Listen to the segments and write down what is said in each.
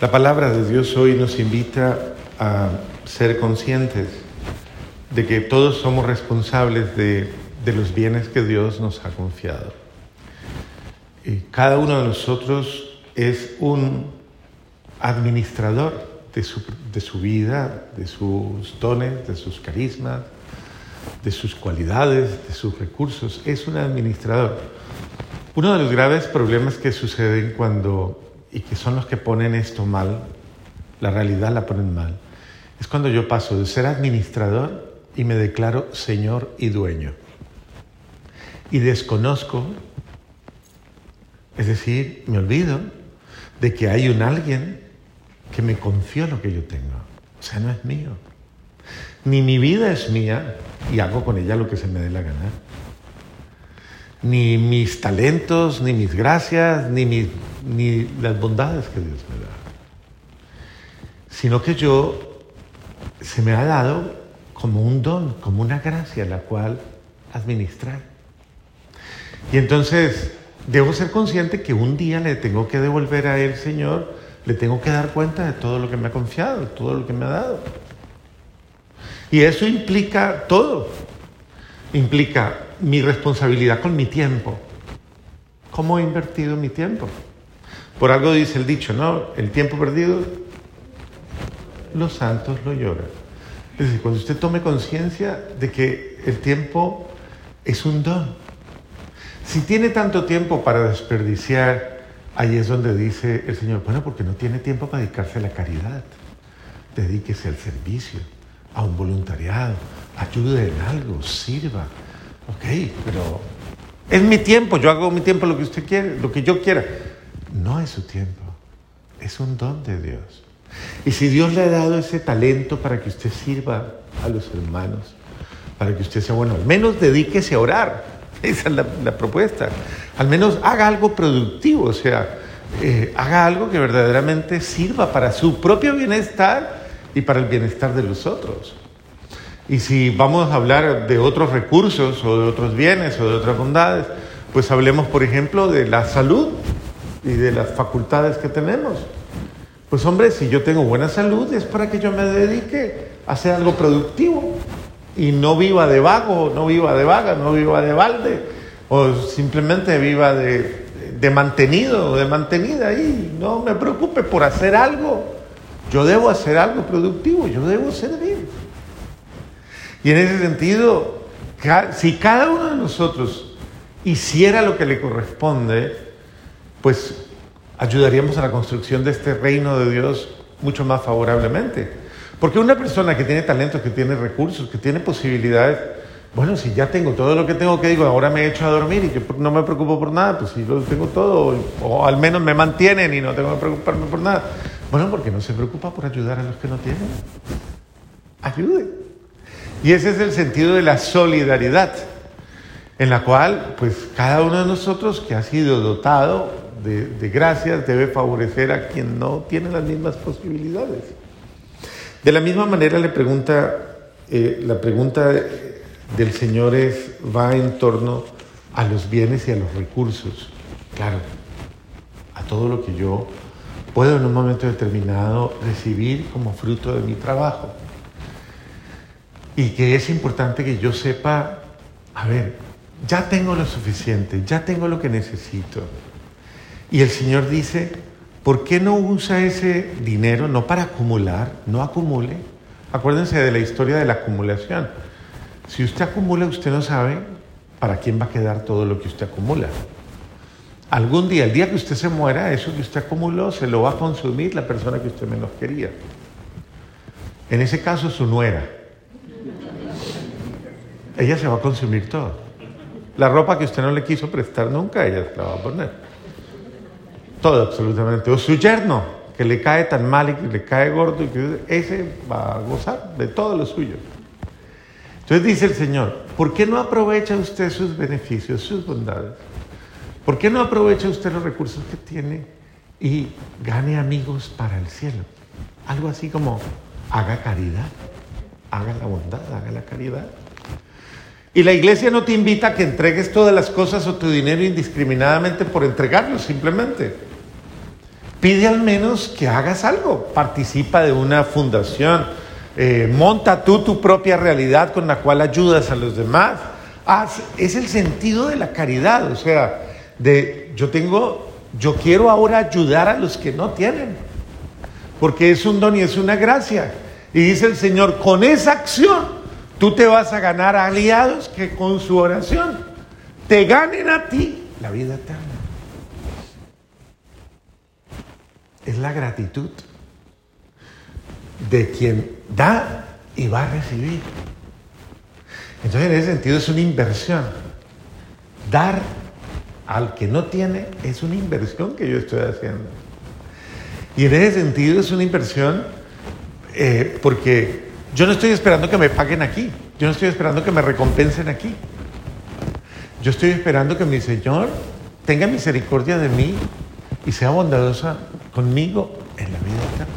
La palabra de Dios hoy nos invita a ser conscientes de que todos somos responsables de, los bienes que Dios nos ha confiado. Y cada uno de nosotros es un administrador de su, de su vida, de sus dones, de sus carismas, de sus cualidades, de sus recursos. Es un administrador. Uno de los graves problemas que suceden cuando, y que son los que ponen esto mal, la realidad la ponen mal, es cuando yo paso de ser administrador y me declaro señor y dueño. Y desconozco, es decir, me olvido de que hay un alguien que me confió lo que yo tengo. O sea, no es mío. Ni mi vida es mía y hago con ella lo que se me dé la gana. Ni mis talentos, ni mis gracias, ni, ni las bondades que Dios me da. Sino que yo se me ha dado como un don, como una gracia la cual administrar. Y entonces debo ser consciente que un día le tengo que devolver a Él, Señor, le tengo que dar cuenta de todo lo que me ha confiado, todo lo que me ha dado. Y eso implica todo. Implica mi responsabilidad con mi tiempo. ¿Cómo he invertido mi tiempo? Por algo dice el dicho, ¿no? El tiempo perdido, los santos lo lloran. Es decir, cuando usted tome conciencia de que el tiempo es un don. Si tiene tanto tiempo para desperdiciar, ahí es donde dice el Señor, bueno, porque no tiene tiempo para dedicarse a la caridad. Dedíquese al servicio a un voluntariado, ayude en algo, sirva. Ok, pero es mi tiempo, yo hago mi tiempo lo que usted quiere, lo que yo quiera. No es su tiempo, es un don de Dios. Y si Dios le ha dado ese talento para que usted sirva a los hermanos, para que usted sea bueno, al menos dedíquese a orar. Esa es la, propuesta. Al menos haga algo productivo, o sea, eh, haga algo que verdaderamente sirva para su propio bienestar y para el bienestar de los otros. Y si vamos a hablar de otros recursos o de otros bienes o de otras bondades, pues hablemos, por ejemplo, de la salud y de las facultades que tenemos. Pues hombre, si yo tengo buena salud es para que yo me dedique a hacer algo productivo y no viva de vago, no viva de vaga, no viva de balde o simplemente viva de, de mantenido o de mantenida y no me preocupe por hacer algo yo debo hacer algo productivo, yo debo servir. Y en ese sentido, si cada uno de nosotros hiciera lo que le corresponde, pues ayudaríamos a la construcción de este reino de Dios mucho más favorablemente. Porque una persona que tiene talentos, que tiene recursos, que tiene posibilidades, bueno, si ya tengo todo lo que tengo que digo, ahora me he hecho a dormir y que no me preocupo por nada, pues si lo tengo todo, o al menos me mantienen y no tengo que preocuparme por nada. Bueno, porque no se preocupa por ayudar a los que no tienen. Ayude. Y ese es el sentido de la solidaridad, en la cual, pues, cada uno de nosotros que ha sido dotado de, gracias debe favorecer a quien no tiene las mismas posibilidades. De la misma manera le pregunta, eh, la pregunta del Señor es, va en torno a los bienes y a los recursos. Claro, a todo lo que yo puedo en un momento determinado recibir como fruto de mi trabajo. Y que es importante que yo sepa, a ver, ya tengo lo suficiente, ya tengo lo que necesito. Y el Señor dice, ¿por qué no usa ese dinero no para acumular, no acumule? Acuérdense de la historia de la acumulación. Si usted acumula, usted no sabe para quién va a quedar todo lo que usted acumula. Algún día, el día que usted se muera, eso que usted acumuló se lo va a consumir la persona que usted menos quería. En ese caso, su nuera. Ella se va a consumir todo. La ropa que usted no le quiso prestar nunca, ella se la va a poner. Todo, absolutamente. O su yerno, que le cae tan mal y que le cae gordo, y que ese va a gozar de todo lo suyo. Entonces dice el Señor, ¿por qué no aprovecha usted sus beneficios, sus bondades? ¿Por qué no aprovecha usted los recursos que tiene y gane amigos para el cielo? Algo así como haga caridad, haga la bondad, haga la caridad. Y la iglesia no te invita a que entregues todas las cosas o tu dinero indiscriminadamente por entregarlo simplemente. pide al menos que hagas algo. Participa de una fundación. Eh, monta tú tu propia realidad con la cual ayudas a los demás. es el sentido de la caridad, o sea, de yo tengo, yo quiero ahora ayudar a los que no tienen, porque es un don y es una gracia. Y dice el Señor, con esa acción tú te vas a ganar aliados que con su oración te ganen a ti la vida eterna. Es la gratitud de quien da y va a recibir. Entonces, en ese sentido, es una inversión. Dar al que no tiene es una inversión que yo estoy haciendo. Y en ese sentido, es una inversión eh, porque yo no estoy esperando que me paguen aquí. Yo no estoy esperando que me recompensen aquí. Yo estoy esperando que mi Señor tenga misericordia de mí y sea bondadosa conmigo en la vida eterna.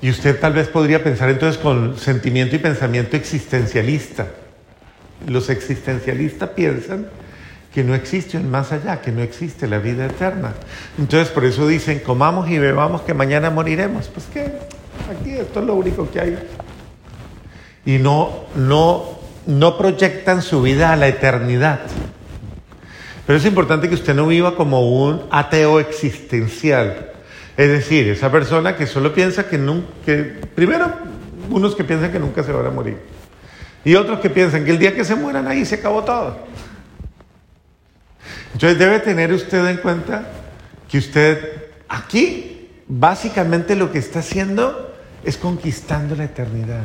Y usted tal vez podría pensar entonces con sentimiento y pensamiento existencialista. Los existencialistas piensan que no existe un más allá, que no existe la vida eterna. Entonces por eso dicen, comamos y bebamos que mañana moriremos. Pues que aquí esto es lo único que hay. Y no, no, no proyectan su vida a la eternidad. Pero es importante que usted no viva como un ateo existencial. Es decir, esa persona que solo piensa que nunca, primero, unos que piensan que nunca se van a morir. Y otros que piensan que el día que se mueran ahí se acabó todo. Entonces debe tener usted en cuenta que usted aquí básicamente lo que está haciendo es conquistando la eternidad.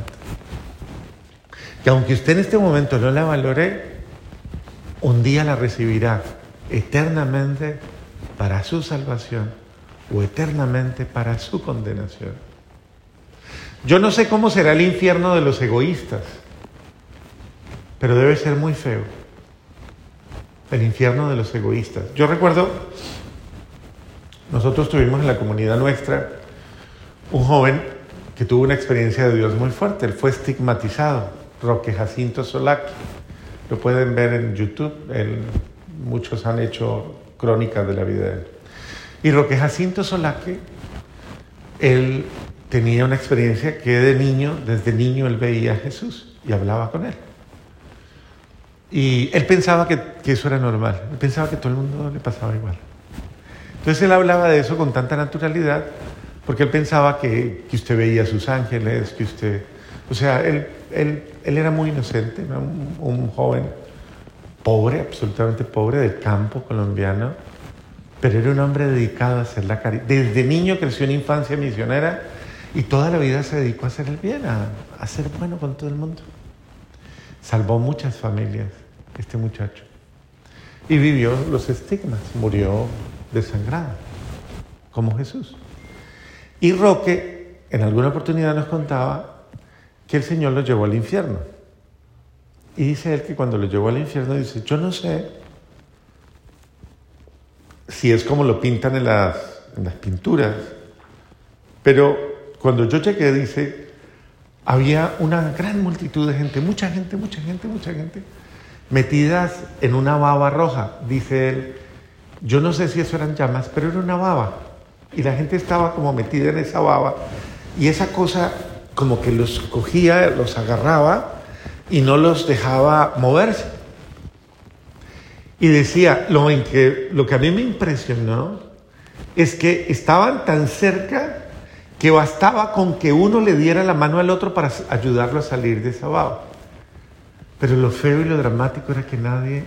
Que aunque usted en este momento no la valore, un día la recibirá eternamente para su salvación o eternamente para su condenación. Yo no sé cómo será el infierno de los egoístas, pero debe ser muy feo. El infierno de los egoístas. Yo recuerdo, nosotros tuvimos en la comunidad nuestra un joven que tuvo una experiencia de Dios muy fuerte. Él fue estigmatizado, Roque Jacinto Solaki. Lo pueden ver en YouTube. muchos han hecho crónicas de la vida de él. Y Roque Jacinto Solaque, él tenía una experiencia que de niño, desde niño, él veía a Jesús y hablaba con él. Y él pensaba que, eso era normal, él pensaba que todo el mundo le pasaba igual. Entonces él hablaba de eso con tanta naturalidad, porque él pensaba que, usted veía sus ángeles, que usted... O sea, él, él, era muy inocente, un joven pobre, absolutamente pobre, del campo colombiano pero era un hombre dedicado a hacer la caridad. Desde niño creció en infancia misionera y toda la vida se dedicó a hacer el bien, a, a ser bueno con todo el mundo. Salvó muchas familias este muchacho. Y vivió los estigmas, murió desangrado, como Jesús. Y Roque, en alguna oportunidad nos contaba que el Señor lo llevó al infierno. Y dice él que cuando lo llevó al infierno, dice, yo no sé si es como lo pintan en las, pinturas. Pero cuando yo llegué, dice, había una gran multitud de gente, mucha gente, mucha gente, mucha gente, metidas en una baba roja. Dice él, yo no sé si eso eran llamas, pero era una baba. Y la gente estaba como metida en esa baba. Y esa cosa como que los cogía, los agarraba y no los dejaba moverse. Y decía, lo, que, lo que a mí me impresionó es que estaban tan cerca que bastaba con que uno le diera la mano al otro para ayudarlo a salir de esa baba. Pero lo feo y lo dramático era que nadie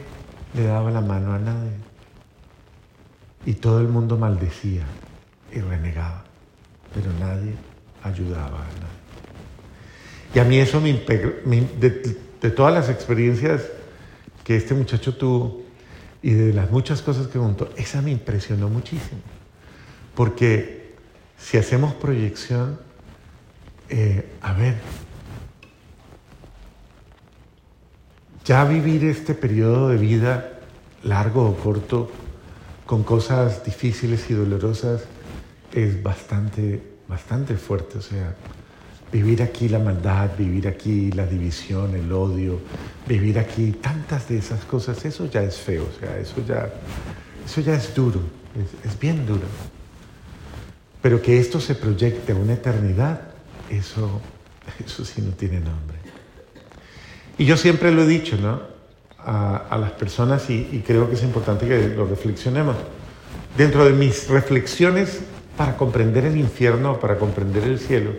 le daba la mano a nadie. Y todo el mundo maldecía y renegaba, pero nadie ayudaba a nadie. Y a mí eso me, de, todas las experiencias que este muchacho tuvo, y de las muchas cosas que contó, esa me impresionó muchísimo. Porque si hacemos proyección, eh, a ver, ya vivir este periodo de vida, largo o corto, con cosas difíciles y dolorosas, es bastante, bastante fuerte. O sea, Vivir aquí la maldad, vivir aquí la división, el odio, vivir aquí tantas de esas cosas, eso ya es feo, o sea, eso ya, eso ya es duro, es, bien duro. Pero que esto se proyecte a una eternidad, eso, eso sí no tiene nombre. Y yo siempre lo he dicho, ¿no? A, las personas y creo que es importante que lo reflexionemos. Dentro de mis reflexiones para comprender el infierno, para comprender el cielo,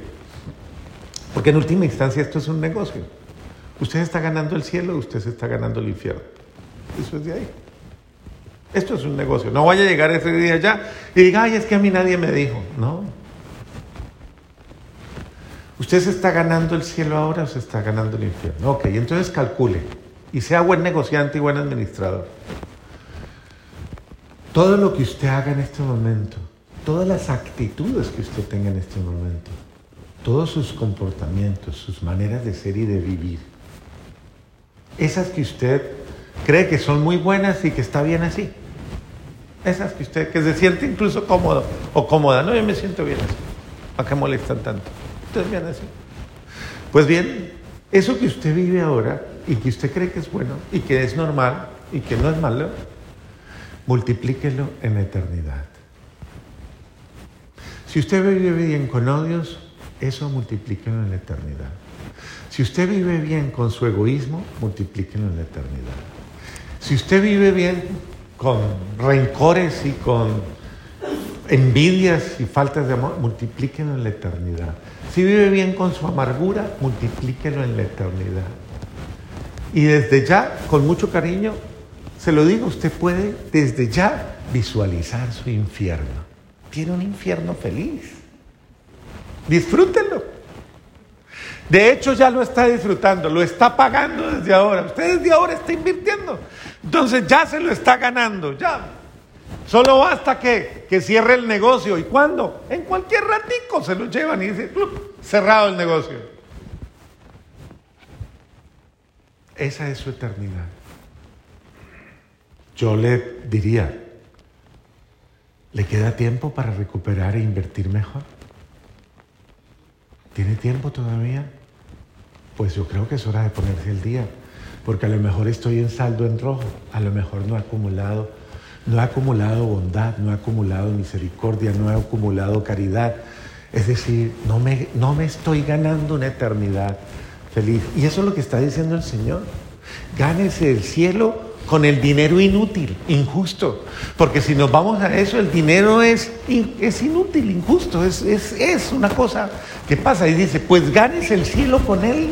porque en última instancia esto es un negocio. Usted está ganando el cielo, usted se está ganando el infierno. Eso es de ahí. Esto es un negocio. No vaya a llegar ese día ya y diga, ay, es que a mí nadie me dijo. No. ¿Usted se está ganando el cielo ahora o se está ganando el infierno? Ok, entonces calcule y sea buen negociante y buen administrador. Todo lo que usted haga en este momento, todas las actitudes que usted tenga en este momento, todos sus comportamientos, sus maneras de ser y de vivir, esas que usted cree que son muy buenas y que está bien así, esas que usted, que se siente incluso cómodo o cómoda, no, yo me siento bien así, ¿para qué molestan tanto? Usted bien así. Pues bien, eso que usted vive ahora y que usted cree que es bueno y que es normal y que no es malo, multiplíquelo en la eternidad. Si usted vive bien con odios, eso multiplíquelo en la eternidad. Si usted vive bien con su egoísmo, multiplíquelo en la eternidad. Si usted vive bien con rencores y con envidias y faltas de amor, multiplíquelo en la eternidad. Si vive bien con su amargura, multiplíquelo en la eternidad. Y desde ya, con mucho cariño, se lo digo, usted puede desde ya visualizar su infierno. Tiene un infierno feliz. Disfrútenlo. De hecho, ya lo está disfrutando, lo está pagando desde ahora. Usted desde ahora está invirtiendo. Entonces ya se lo está ganando, ya. Solo basta que, que cierre el negocio. ¿Y cuándo? En cualquier ratico se lo llevan y dice, cerrado el negocio. Esa es su eternidad. Yo le diría, ¿le queda tiempo para recuperar e invertir mejor? ¿Tiene tiempo todavía? Pues yo creo que es hora de ponerse el día, porque a lo mejor estoy en saldo en rojo, a lo mejor no he acumulado, no he acumulado bondad, no he acumulado misericordia, no he acumulado caridad. Es decir, no me, no me estoy ganando una eternidad feliz. Y eso es lo que está diciendo el Señor. Gánese el cielo con el dinero inútil, injusto. Porque si nos vamos a eso, el dinero es, es inútil, injusto, es, es, una cosa que pasa. Y dice, pues ganes el cielo con él,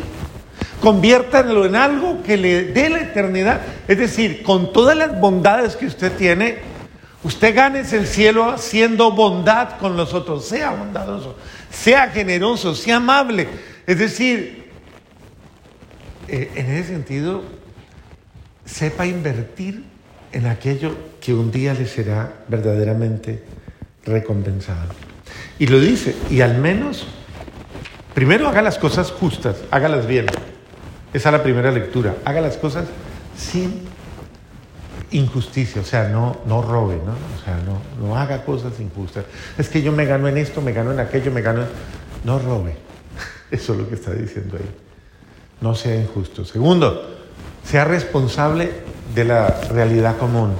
conviértanlo en algo que le dé la eternidad. Es decir, con todas las bondades que usted tiene, usted ganes el cielo haciendo bondad con los otros, sea bondadoso, sea generoso, sea amable. Es decir, eh, en ese sentido, sepa invertir en aquello que un día le será verdaderamente recompensado. Y lo dice, y al menos, primero haga las cosas justas, hágalas bien. Esa es la primera lectura. Haga las cosas sin injusticia, o sea, no, no robe, ¿no? O sea, no, no haga cosas injustas. Es que yo me gano en esto, me gano en aquello, me gano en... No robe. Eso es lo que está diciendo ahí. No sea injusto. Segundo, sea responsable de la realidad común.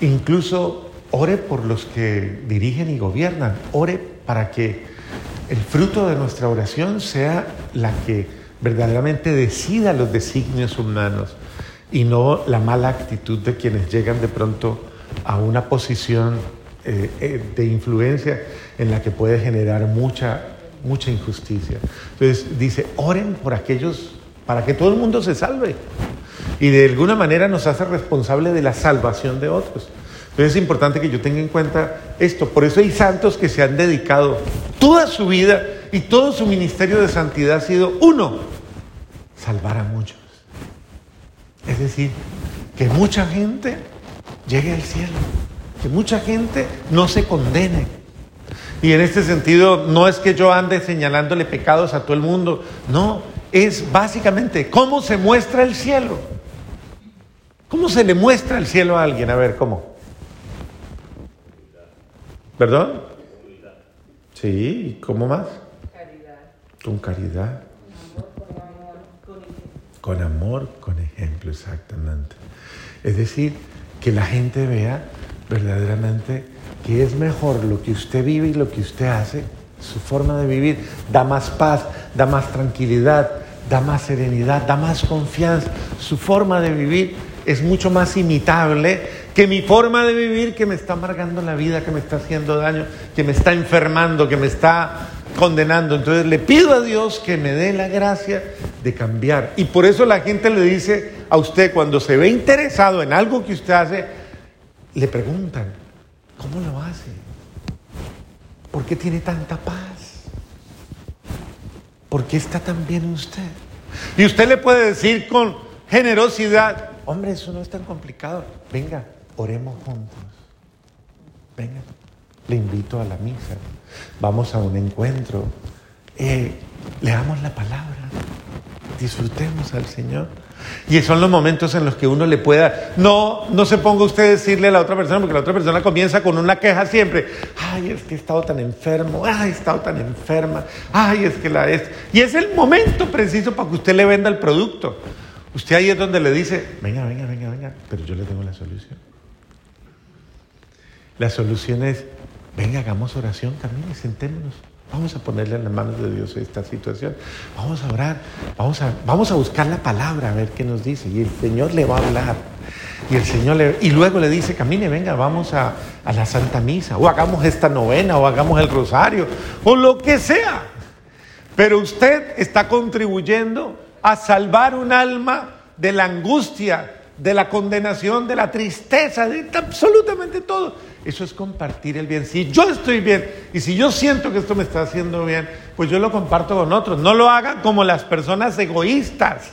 Incluso ore por los que dirigen y gobiernan. Ore para que el fruto de nuestra oración sea la que verdaderamente decida los designios humanos y no la mala actitud de quienes llegan de pronto a una posición eh, eh, de influencia en la que puede generar mucha, mucha injusticia. Entonces dice, oren por aquellos para que todo el mundo se salve y de alguna manera nos hace responsable de la salvación de otros. Entonces es importante que yo tenga en cuenta esto. Por eso hay santos que se han dedicado toda su vida y todo su ministerio de santidad ha sido uno, salvar a muchos. Es decir, que mucha gente llegue al cielo, que mucha gente no se condene. Y en este sentido no es que yo ande señalándole pecados a todo el mundo, no, es básicamente cómo se muestra el cielo. ¿Cómo se le muestra el cielo a alguien? A ver, ¿cómo? ¿Perdón? Sí, ¿cómo más? Caridad. Con caridad. Con amor, con ejemplo. Con amor, con ejemplo, exactamente. Es decir, que la gente vea verdaderamente que es mejor lo que usted vive y lo que usted hace, su forma de vivir, da más paz, da más tranquilidad, da más serenidad, da más confianza. Su forma de vivir es mucho más imitable que mi forma de vivir que me está amargando la vida, que me está haciendo daño, que me está enfermando, que me está condenando. Entonces le pido a Dios que me dé la gracia de cambiar. Y por eso la gente le dice a usted, cuando se ve interesado en algo que usted hace, le preguntan, ¿cómo lo hace? ¿Por qué tiene tanta paz? ¿Por qué está tan bien usted? Y usted le puede decir con generosidad, hombre, eso no es tan complicado. Venga, oremos juntos. Venga, le invito a la misa. Vamos a un encuentro. Eh, leamos la palabra. Disfrutemos al Señor. Y son los momentos en los que uno le pueda, no, no se ponga usted a decirle a la otra persona, porque la otra persona comienza con una queja siempre. Ay, es que he estado tan enfermo, ay, he estado tan enferma, ay, es que la es. Y es el momento preciso para que usted le venda el producto. Usted ahí es donde le dice, venga, venga, venga, venga, pero yo le tengo la solución. La solución es, venga, hagamos oración, camine, sentémonos. Vamos a ponerle en las manos de Dios esta situación. Vamos a orar, vamos a, vamos a buscar la palabra a ver qué nos dice. Y el Señor le va a hablar. Y el Señor le, y luego le dice, camine, venga, vamos a, a la Santa Misa, o hagamos esta novena, o hagamos el rosario, o lo que sea. Pero usted está contribuyendo a salvar un alma de la angustia, de la condenación, de la tristeza, de absolutamente todo. Eso es compartir el bien. Si yo estoy bien y si yo siento que esto me está haciendo bien, pues yo lo comparto con otros. No lo hagan como las personas egoístas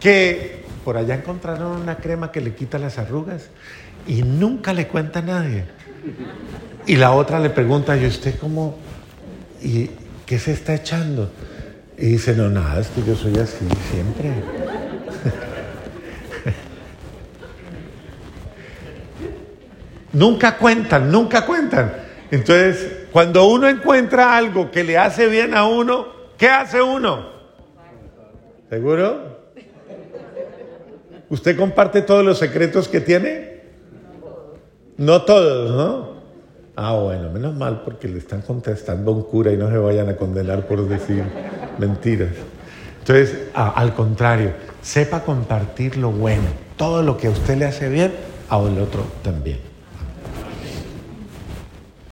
que por allá encontraron una crema que le quita las arrugas y nunca le cuenta a nadie. Y la otra le pregunta, ¿y usted cómo? ¿Y qué se está echando? Y dice, no, nada, es que yo soy así siempre. Nunca cuentan, nunca cuentan. Entonces, cuando uno encuentra algo que le hace bien a uno, ¿qué hace uno? ¿Seguro? ¿Usted comparte todos los secretos que tiene? No todos, ¿no? Ah, bueno, menos mal porque le están contestando a un cura y no se vayan a condenar por decir mentiras. Entonces, al contrario, sepa compartir lo bueno, todo lo que a usted le hace bien, a el otro también.